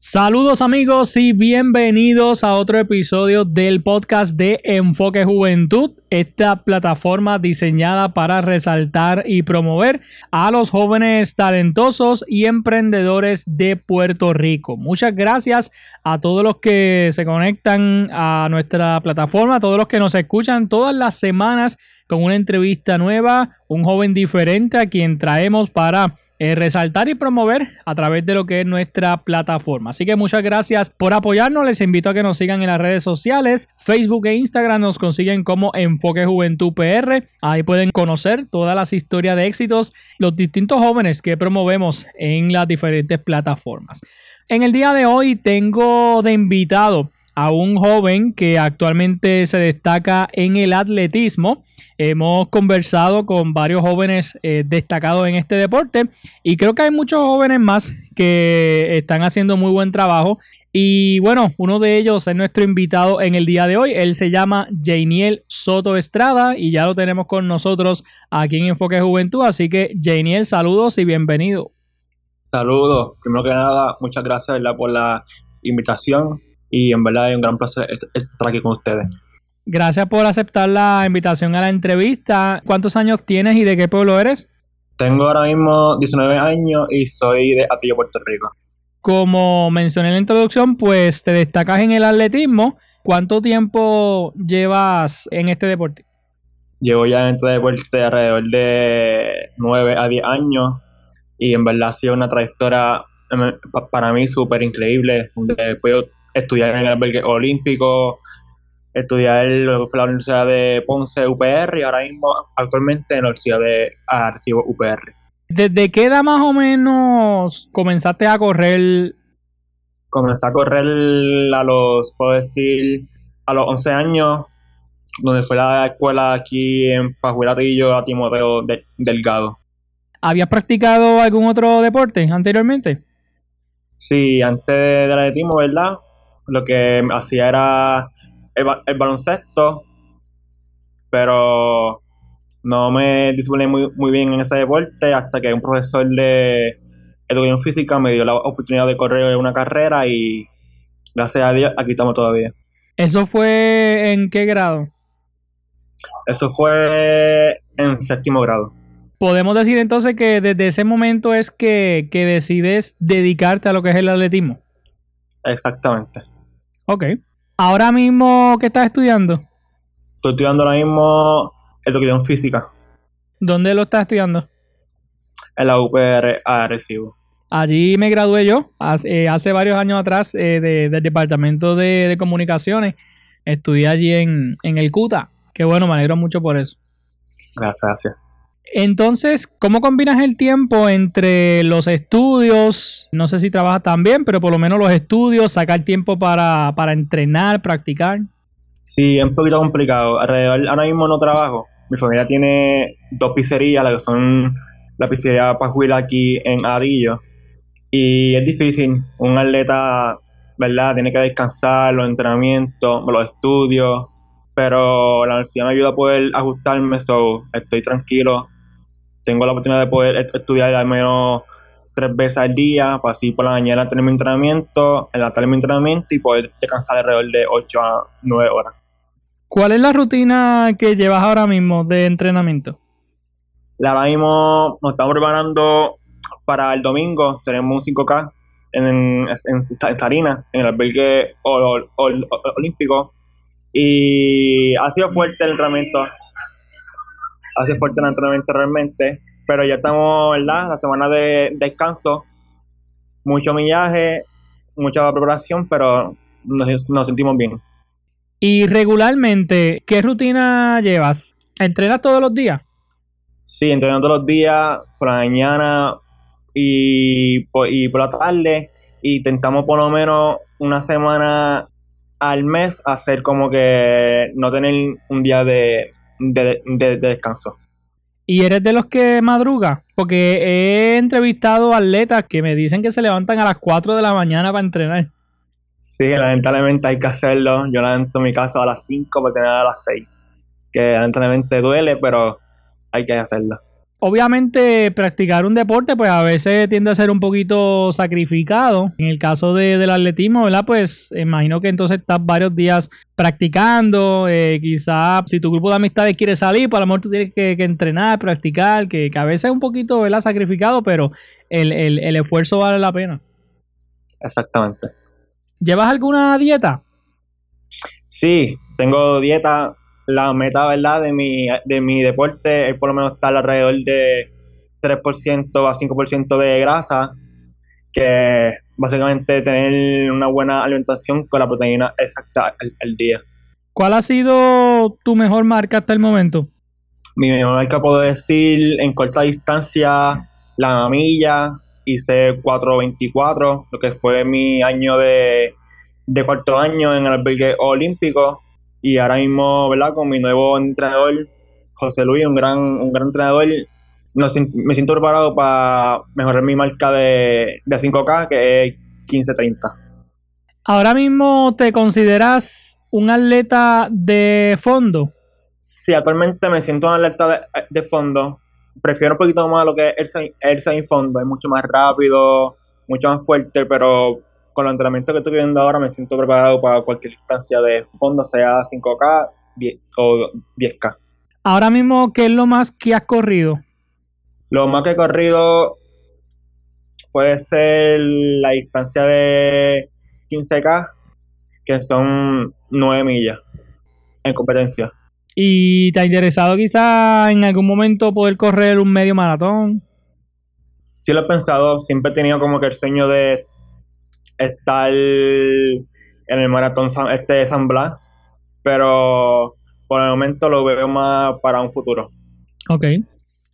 Saludos amigos y bienvenidos a otro episodio del podcast de Enfoque Juventud, esta plataforma diseñada para resaltar y promover a los jóvenes talentosos y emprendedores de Puerto Rico. Muchas gracias a todos los que se conectan a nuestra plataforma, a todos los que nos escuchan todas las semanas con una entrevista nueva, un joven diferente a quien traemos para eh, resaltar y promover a través de lo que es nuestra plataforma. Así que muchas gracias por apoyarnos. Les invito a que nos sigan en las redes sociales. Facebook e Instagram nos consiguen como Enfoque Juventud PR. Ahí pueden conocer todas las historias de éxitos, los distintos jóvenes que promovemos en las diferentes plataformas. En el día de hoy tengo de invitado a un joven que actualmente se destaca en el atletismo. Hemos conversado con varios jóvenes eh, destacados en este deporte y creo que hay muchos jóvenes más que están haciendo muy buen trabajo. Y bueno, uno de ellos es nuestro invitado en el día de hoy. Él se llama Janiel Soto Estrada y ya lo tenemos con nosotros aquí en Enfoque Juventud. Así que Janiel, saludos y bienvenido. Saludos. Primero que nada, muchas gracias por la invitación y en verdad es un gran placer estar aquí con ustedes. Gracias por aceptar la invitación a la entrevista. ¿Cuántos años tienes y de qué pueblo eres? Tengo ahora mismo 19 años y soy de Atillo, Puerto Rico. Como mencioné en la introducción, pues te destacas en el atletismo. ¿Cuánto tiempo llevas en este deporte? Llevo ya en este deporte alrededor de 9 a 10 años y en verdad ha sido una trayectoria em, para mí súper increíble, donde puedo estudiar en el albergue olímpico, estudiar fue la Universidad de Ponce UPR y ahora mismo actualmente en la Universidad de Arecibo UPR. ¿Desde qué edad más o menos comenzaste a correr? Comencé a correr a los, puedo decir, a los 11 años, donde fue la escuela aquí en Pajuelatillo a Timoteo Delgado. ¿Habías practicado algún otro deporte anteriormente? Sí, antes del atletismo, ¿verdad? Lo que hacía era el, baloncesto, pero no me discipliné muy, muy bien en ese deporte hasta que un profesor de educación física me dio la oportunidad de correr una carrera y gracias a Dios aquí estamos todavía. ¿Eso fue en qué grado? Eso fue en séptimo grado. Podemos decir entonces que desde ese momento es que, que decides dedicarte a lo que es el atletismo. Exactamente. Ok. Ahora mismo, ¿qué estás estudiando? Estoy estudiando ahora mismo educación física. ¿Dónde lo estás estudiando? En la UPR Arecibo. Allí me gradué yo, hace, eh, varios años atrás, eh, del Departamento de, Comunicaciones. Estudié allí en, en el CUTA. Qué bueno, me alegro mucho por eso. Gracias, gracias. Entonces, ¿cómo combinas el tiempo entre los estudios? No sé si trabajas también, pero por lo menos los estudios, sacar tiempo para, entrenar, practicar. Sí, es un poquito complicado. Alrededor, ahora mismo no trabajo. Mi familia tiene dos pizzerías, las que son la pizzería Pajuila aquí en Adillo. Y es difícil. Un atleta, ¿verdad? Tiene que descansar, los entrenamientos, los estudios. Pero la universidad me ayuda a poder ajustarme, so estoy tranquilo tengo la oportunidad de poder estudiar al menos tres veces al día, para así por la mañana tener mi entrenamiento, en la tarde mi entrenamiento y poder descansar alrededor de 8 a 9 horas. ¿Cuál es la rutina que llevas ahora mismo de entrenamiento? Ahora mismo nos estamos preparando para el domingo, tenemos un 5K en, en, en, en el albergue olímpico, y ha sido fuerte el entrenamiento hace fuerte el entrenamiento realmente, pero ya estamos, ¿verdad? La semana de descanso, mucho millaje, mucha preparación, pero nos, sentimos bien. Y regularmente, ¿qué rutina llevas? ¿Entrenas todos los días? Sí, entreno todos los días, por la mañana y por, y por la tarde. Y intentamos por lo menos una semana al mes hacer como que no tener un día de, de, de- de descanso. ¿Y eres de los que madruga? Porque he entrevistado atletas que me dicen que se levantan a las 4 de la mañana para entrenar. Sí, lamentablemente hay que hacerlo. Yo levanto mi casa a las 5 para tener a las 6. Que lamentablemente duele, pero hay que hacerlo. Obviamente, practicar un deporte, pues a veces tiende a ser un poquito sacrificado. En el caso de- del atletismo, ¿verdad? Pues imagino que entonces estás varios días practicando. eh, quizás si tu grupo de amistades quiere salir, pues a lo mejor tú tienes que, que entrenar, practicar, que, que a veces es un poquito, ¿verdad? Sacrificado, pero el, el- el esfuerzo vale la pena. Exactamente. ¿Llevas alguna dieta? Sí, tengo dieta. La meta, ¿verdad? De mi, de mi deporte es por lo menos estar alrededor de 3% a 5% de grasa. Que básicamente tener una buena alimentación con la proteína exacta al, al día. ¿Cuál ha sido tu mejor marca hasta el momento? Mi mejor marca puedo decir en corta distancia, la milla, hice 4.24, lo que fue mi año de, de cuarto año en el albergue olímpico. Y ahora mismo, ¿verdad? Con mi nuevo entrenador, José Luis, un gran, un gran entrenador, me siento preparado para mejorar mi marca de, de 5K, que es 15.30. ¿Ahora mismo te consideras un atleta de fondo? Sí, actualmente me siento en alerta de, de fondo. Prefiero un poquito más lo que es el, el semifondo. Es mucho más rápido, mucho más fuerte, pero con los entrenamientos que estoy viendo ahora me siento preparado para cualquier distancia de fondo, sea 5K 10 o 10K. Ahora mismo, ¿qué es lo más que has corrido? Lo más que he corrido puede ser la distancia de 15K, que son 9 millas en competencia. ¿Y te ha interesado quizá en algún momento poder correr un medio maratón? sí lo he pensado, siempre he tenido como que el sueño de estar en el maratón San, este de San Blas, pero por el momento lo veo más para un futuro. Ok.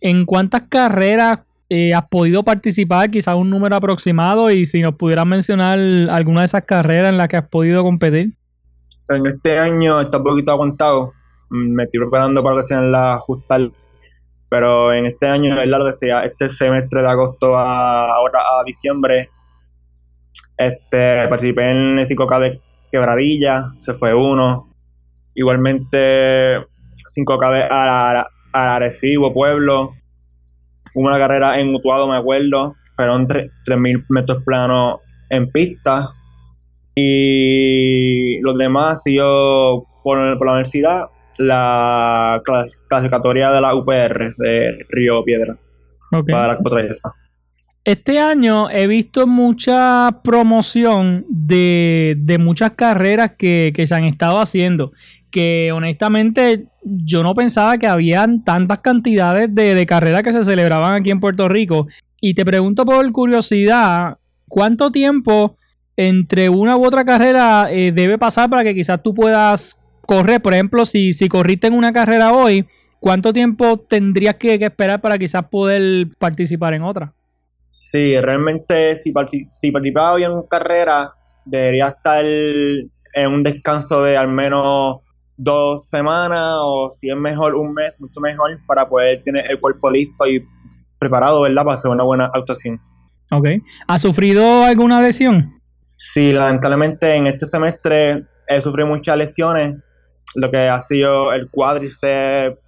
¿En cuántas carreras eh, has podido participar? Quizá un número aproximado y si nos pudieras mencionar alguna de esas carreras en las que has podido competir. En este año está un poquito aguantado, mm, me estoy preparando para que sean las justas, pero en este año, es sea, este semestre de agosto a ahora a diciembre, este participé en el 5K de Quebradilla, se fue uno. Igualmente 5K de Arecibo, Pueblo. Hubo una carrera en Utuado, me acuerdo. Fueron tre- 3.000 metros planos en pista. Y los demás siguió por, por la universidad la clas- clasificatoria de la UPR de Río Piedra Ok. para la. Este año he visto mucha promoción de, de muchas carreras que, que se han estado haciendo. Que honestamente yo no pensaba que habían tantas cantidades de, de carreras que se celebraban aquí en Puerto Rico. Y te pregunto por curiosidad, ¿cuánto tiempo entre una u otra carrera eh, debe pasar para que quizás tú puedas correr? Por ejemplo, si, si corriste en una carrera hoy, ¿cuánto tiempo tendrías que, que esperar para quizás poder participar en otra? Sí, realmente si, si participaba bien en carrera, debería estar en un descanso de al menos dos semanas o si es mejor un mes, mucho mejor para poder tener el cuerpo listo y preparado, ¿verdad? Para hacer una buena actuación. Ok. ¿Has sufrido alguna lesión? Sí, lamentablemente en este semestre he sufrido muchas lesiones, lo que ha sido el cuádriceps,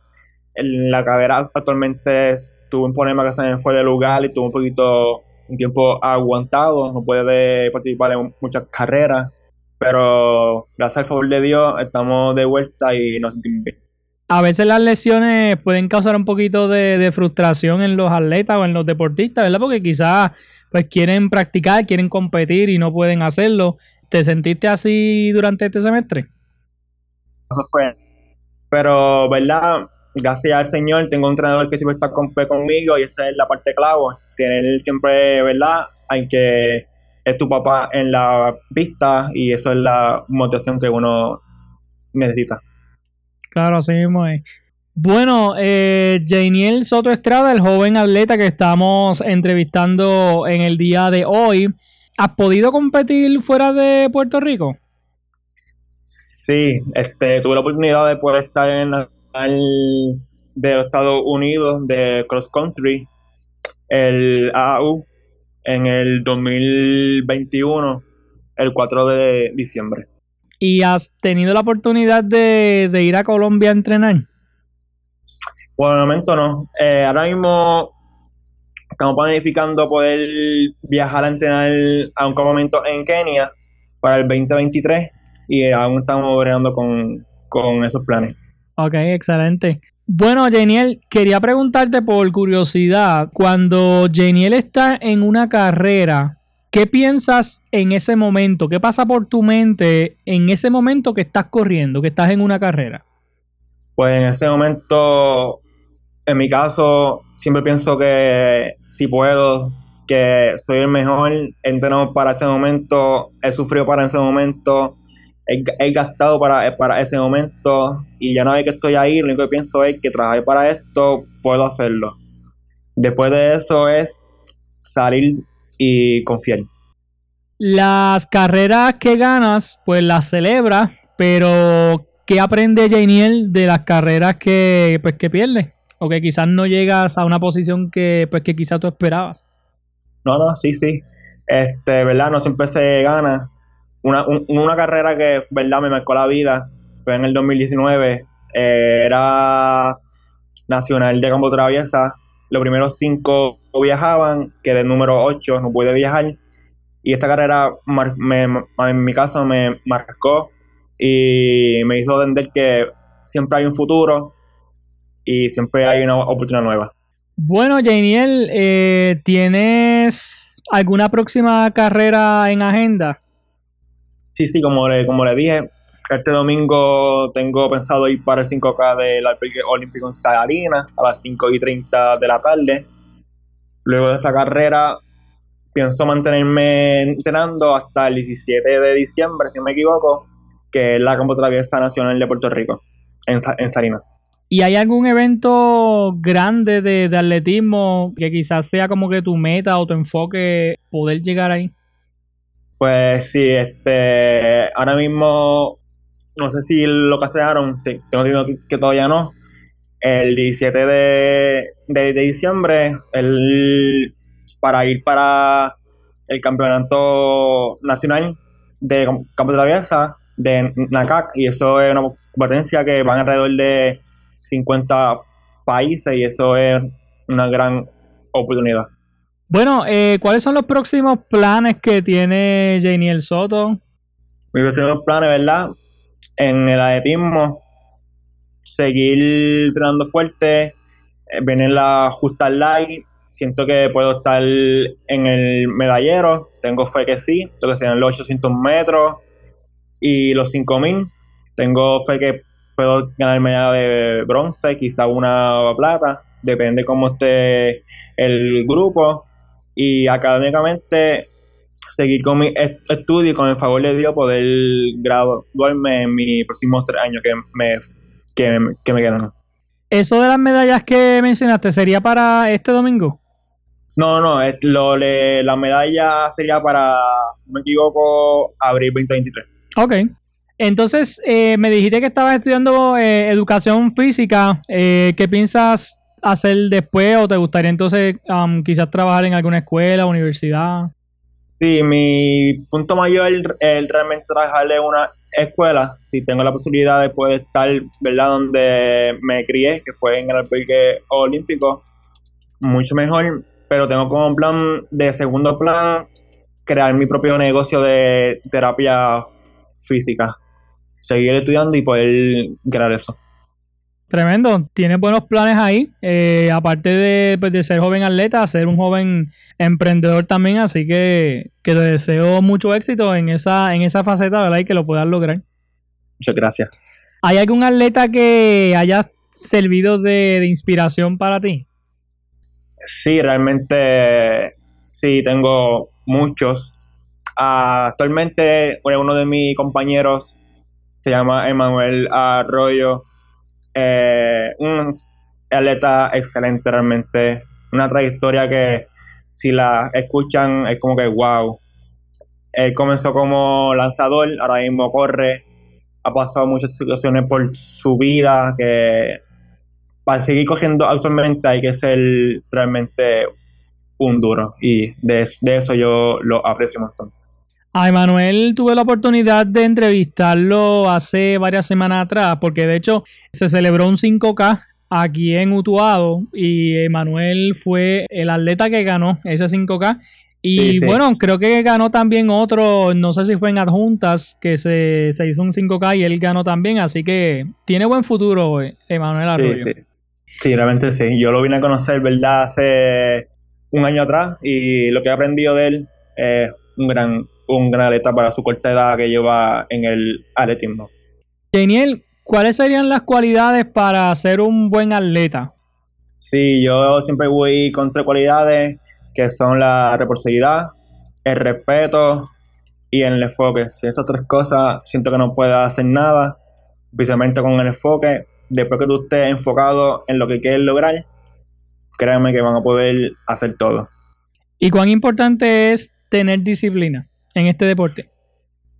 en la cadera actualmente tuve un problema que se fue de lugar y tuve un poquito, un tiempo aguantado, no puede participar en muchas carreras, pero gracias al favor de Dios estamos de vuelta y nos sentimos bien. A veces las lesiones pueden causar un poquito de, de frustración en los atletas o en los deportistas, ¿verdad? Porque quizás pues quieren practicar, quieren competir y no pueden hacerlo. ¿Te sentiste así durante este semestre? Eso fue. Pero, ¿verdad? Gracias al Señor tengo un entrenador que siempre está con- conmigo y esa es la parte clave. Tener siempre, ¿verdad? Hay que es tu papá en la pista y eso es la motivación que uno necesita. Claro, así mismo es. Bueno, eh, Janiel Soto Estrada, el joven atleta que estamos entrevistando en el día de hoy, ¿has podido competir fuera de Puerto Rico? Sí, este, tuve la oportunidad de poder estar en la nacional de los Estados Unidos de cross country, el AAU, en el 2021, el 4 de diciembre. ¿Y has tenido la oportunidad de, de ir a Colombia a entrenar? Por el momento no. Eh, ahora mismo estamos planificando poder viajar a entrenar a un campamento en Kenia para el 2023 y aún estamos bregando con, con esos planes. Ok, excelente. Bueno, Janiel, quería preguntarte por curiosidad, cuando Janiel está en una carrera, ¿qué piensas en ese momento? ¿Qué pasa por tu mente en ese momento que estás corriendo, que estás en una carrera? Pues en ese momento, en mi caso, siempre pienso que si puedo, que soy el mejor, he entrenado para este momento, he sufrido para ese momento, he, he gastado para, para ese momento y ya no vez que estoy ahí, lo único que pienso es que trabajar para esto, puedo hacerlo. Después de eso es salir y confiar. Las carreras que ganas, pues las celebras, pero ¿qué aprende Janiel de las carreras que, pues, que pierde? O que quizás no llegas a una posición que, pues, que quizás tú esperabas. No, no, sí, sí. Este, ¿verdad? No siempre se gana. Una, un- una carrera que, ¿verdad? Me marcó la vida fue en el 2019. eh, era nacional de campo traviesa. Los primeros cinco viajaban, quedé número 8, no pude viajar. Y esta carrera, me- en mi caso, me marcó y me hizo entender que siempre hay un futuro y siempre hay una oportunidad nueva. Bueno, Janiel, eh, ¿tienes alguna próxima carrera en agenda? Sí, sí, como le, como le dije, este domingo tengo pensado ir para el 5K del Albergue Olímpico en Salinas a las 5 y 30 de la tarde. Luego de esta carrera, pienso mantenerme entrenando hasta el 17 de diciembre, si no me equivoco, que es la Campo Traviesa Nacional de Puerto Rico, en, en Salinas. ¿Y hay algún evento grande de, de atletismo que quizás sea como que tu meta o tu enfoque poder llegar ahí? Pues sí, este, ahora mismo, no sé si lo cancelaron, sí, tengo entendido que- todavía no. El 17 de, de, diciembre, el, para ir para el campeonato nacional de cam- campo de traviesa de NACAC, y eso es una competencia que van alrededor de 50 países, y eso es una gran oportunidad. Bueno, eh, ¿cuáles son los próximos planes que tiene Janiel Soto? mis próximos planes, ¿verdad? En el atletismo, seguir entrenando fuerte, eh, venir la justa light. Siento que puedo estar en el medallero. Tengo fe que sí, lo que sean los 800 metros y los 5000. Tengo fe que puedo ganar medalla de bronce, quizá una plata. Depende cómo esté el grupo. Y académicamente seguir con mi est- estudio y con el favor de Dios poder graduarme en mis próximos tres años que me, que, que me quedan. Eso de las medallas que mencionaste sería para este domingo. No, no, es lo, le- la medalla sería para, si no me equivoco, abril 2023. Ok. Entonces, eh, me dijiste que estabas estudiando eh, educación física. Eh, ¿Qué piensas hacer después? ¿O te gustaría entonces um, quizás trabajar en alguna escuela, universidad? Sí, mi punto mayor es realmente trabajar en una escuela. Si tengo la posibilidad de poder estar, ¿verdad?, donde me crié, que fue en el albergue olímpico, mucho mejor. Pero tengo como plan de segundo plan crear mi propio negocio de terapia física. Seguir estudiando y poder crear eso. Tremendo. Tienes buenos planes ahí. Eh, aparte de, pues, de ser joven atleta, ser un joven emprendedor también. Así que, que te deseo mucho éxito en esa, en esa faceta, ¿verdad? Y que lo puedas lograr. Muchas gracias. ¿Hay algún atleta que haya servido de, de inspiración para ti? Sí, realmente sí, tengo muchos. Ah, actualmente bueno, uno de mis compañeros se llama Emanuel Arroyo. Eh, un atleta excelente realmente. Una trayectoria que si la escuchan es como que wow. Él comenzó como lanzador, ahora mismo corre. Ha pasado muchas situaciones por su vida que para seguir cogiendo actualmente hay que ser realmente un duro y de, de eso yo lo aprecio un. A Emanuel tuve la oportunidad de entrevistarlo hace varias semanas atrás, porque de hecho se celebró un 5K aquí en Utuado y Emanuel fue el atleta que ganó ese 5K. Y Sí, sí. bueno, creo que ganó también otro, no sé si fue en adjuntas, que se, se hizo un 5K y él ganó también, así que tiene buen futuro Emanuel Arroyo. Sí, sí. Sí, realmente sí. Yo lo vine a conocer, ¿verdad? Hace un año atrás y lo que he aprendido de él es un gran, un gran atleta para su corta edad que lleva en el atletismo. Daniel, ¿cuáles serían las cualidades para ser un buen atleta? Sí, yo siempre voy con tres cualidades que son la responsabilidad, el respeto y el enfoque. Si esas tres cosas siento que no puedo hacer nada, precisamente con el enfoque, después que tú estés enfocado en lo que quieres lograr, créanme que van a poder hacer todo. ¿Y cuán importante es tener disciplina en este deporte?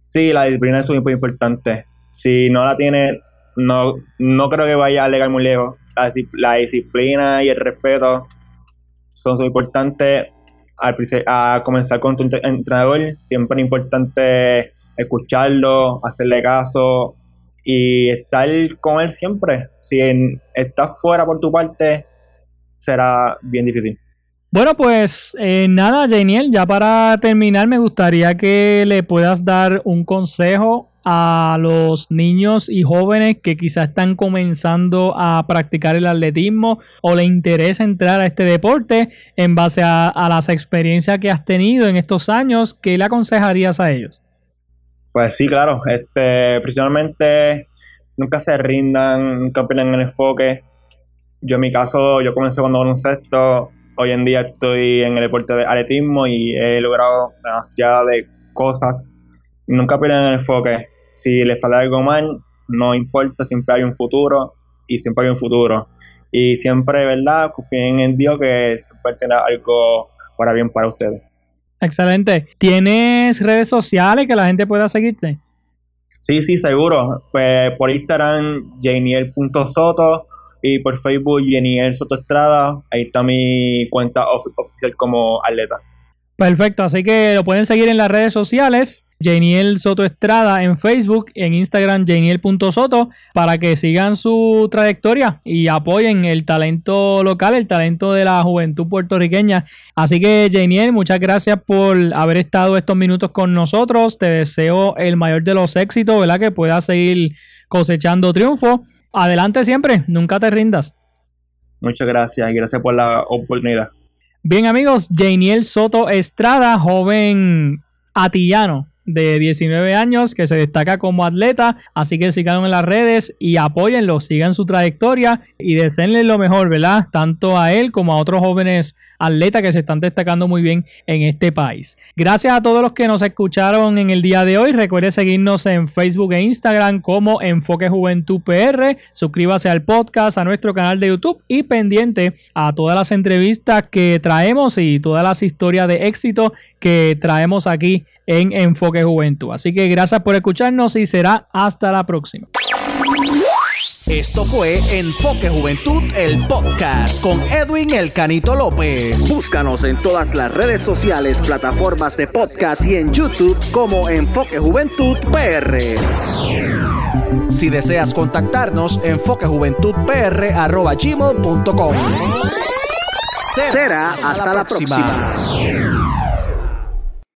Sí, la disciplina es súper importante. Si no la tienes, no, no creo que vaya a llegar muy lejos. La, dis- la disciplina y el respeto son súper importantes. Al a comenzar con tu entre- entrenador, siempre es importante escucharlo, hacerle caso y estar con él siempre. Si en- estás fuera por tu parte, será bien difícil. Bueno, pues eh, nada, Janiel, ya para terminar me gustaría que le puedas dar un consejo a los niños y jóvenes que quizás están comenzando a practicar el atletismo o le interesa entrar a este deporte en base a, las experiencias que has tenido en estos años, ¿qué le aconsejarías a ellos? Pues sí, claro. Este, principalmente nunca se rindan, nunca pierdan el enfoque. Yo en mi caso, yo comencé cuando baloncesto. Hoy en día estoy en el deporte de atletismo y he logrado demasiadas de cosas. Nunca pierdan el enfoque. Si les sale algo mal, no importa, siempre hay un futuro y siempre hay un futuro. Y siempre, ¿verdad? Confíen en Dios que siempre tendrá algo para bien para ustedes. Excelente. ¿Tienes redes sociales que la gente pueda seguirte? Sí, sí, seguro. Pues por Instagram, janiel.soto y por Facebook, Janiel Soto Estrada. Ahí está mi cuenta ofi- oficial como atleta. Perfecto, así que lo pueden seguir en las redes sociales. Janiel Soto Estrada en Facebook, en Instagram janiel.soto para que sigan su trayectoria y apoyen el talento local, el talento de la juventud puertorriqueña. Así que Janiel, muchas gracias por haber estado estos minutos con nosotros. Te deseo el mayor de los éxitos, ¿verdad? Que puedas seguir cosechando triunfo. Adelante siempre, nunca te rindas. Muchas gracias y gracias por la oportunidad. Bien amigos, Janiel Soto Estrada, joven atillano de 19 años que se destaca como atleta, así que síganlo en las redes y apóyenlo, sigan su trayectoria y deseenle lo mejor, ¿verdad? Tanto a él como a otros jóvenes atletas que se están destacando muy bien en este país. Gracias a todos los que nos escucharon en el día de hoy. Recuerde seguirnos en Facebook e Instagram como Enfoque Juventud PR. Suscríbase al podcast, a nuestro canal de YouTube y pendiente a todas las entrevistas que traemos y todas las historias de éxito que traemos aquí en Enfoque Juventud. Así que gracias por escucharnos y será hasta la próxima. Esto fue Enfoque Juventud, el podcast con Edwin El Canito López. Búscanos en todas las redes sociales, plataformas de podcast y en YouTube como Enfoque Juventud PR. Si deseas contactarnos, enfoquejuventudpr.gmail.com Será hasta, la próxima.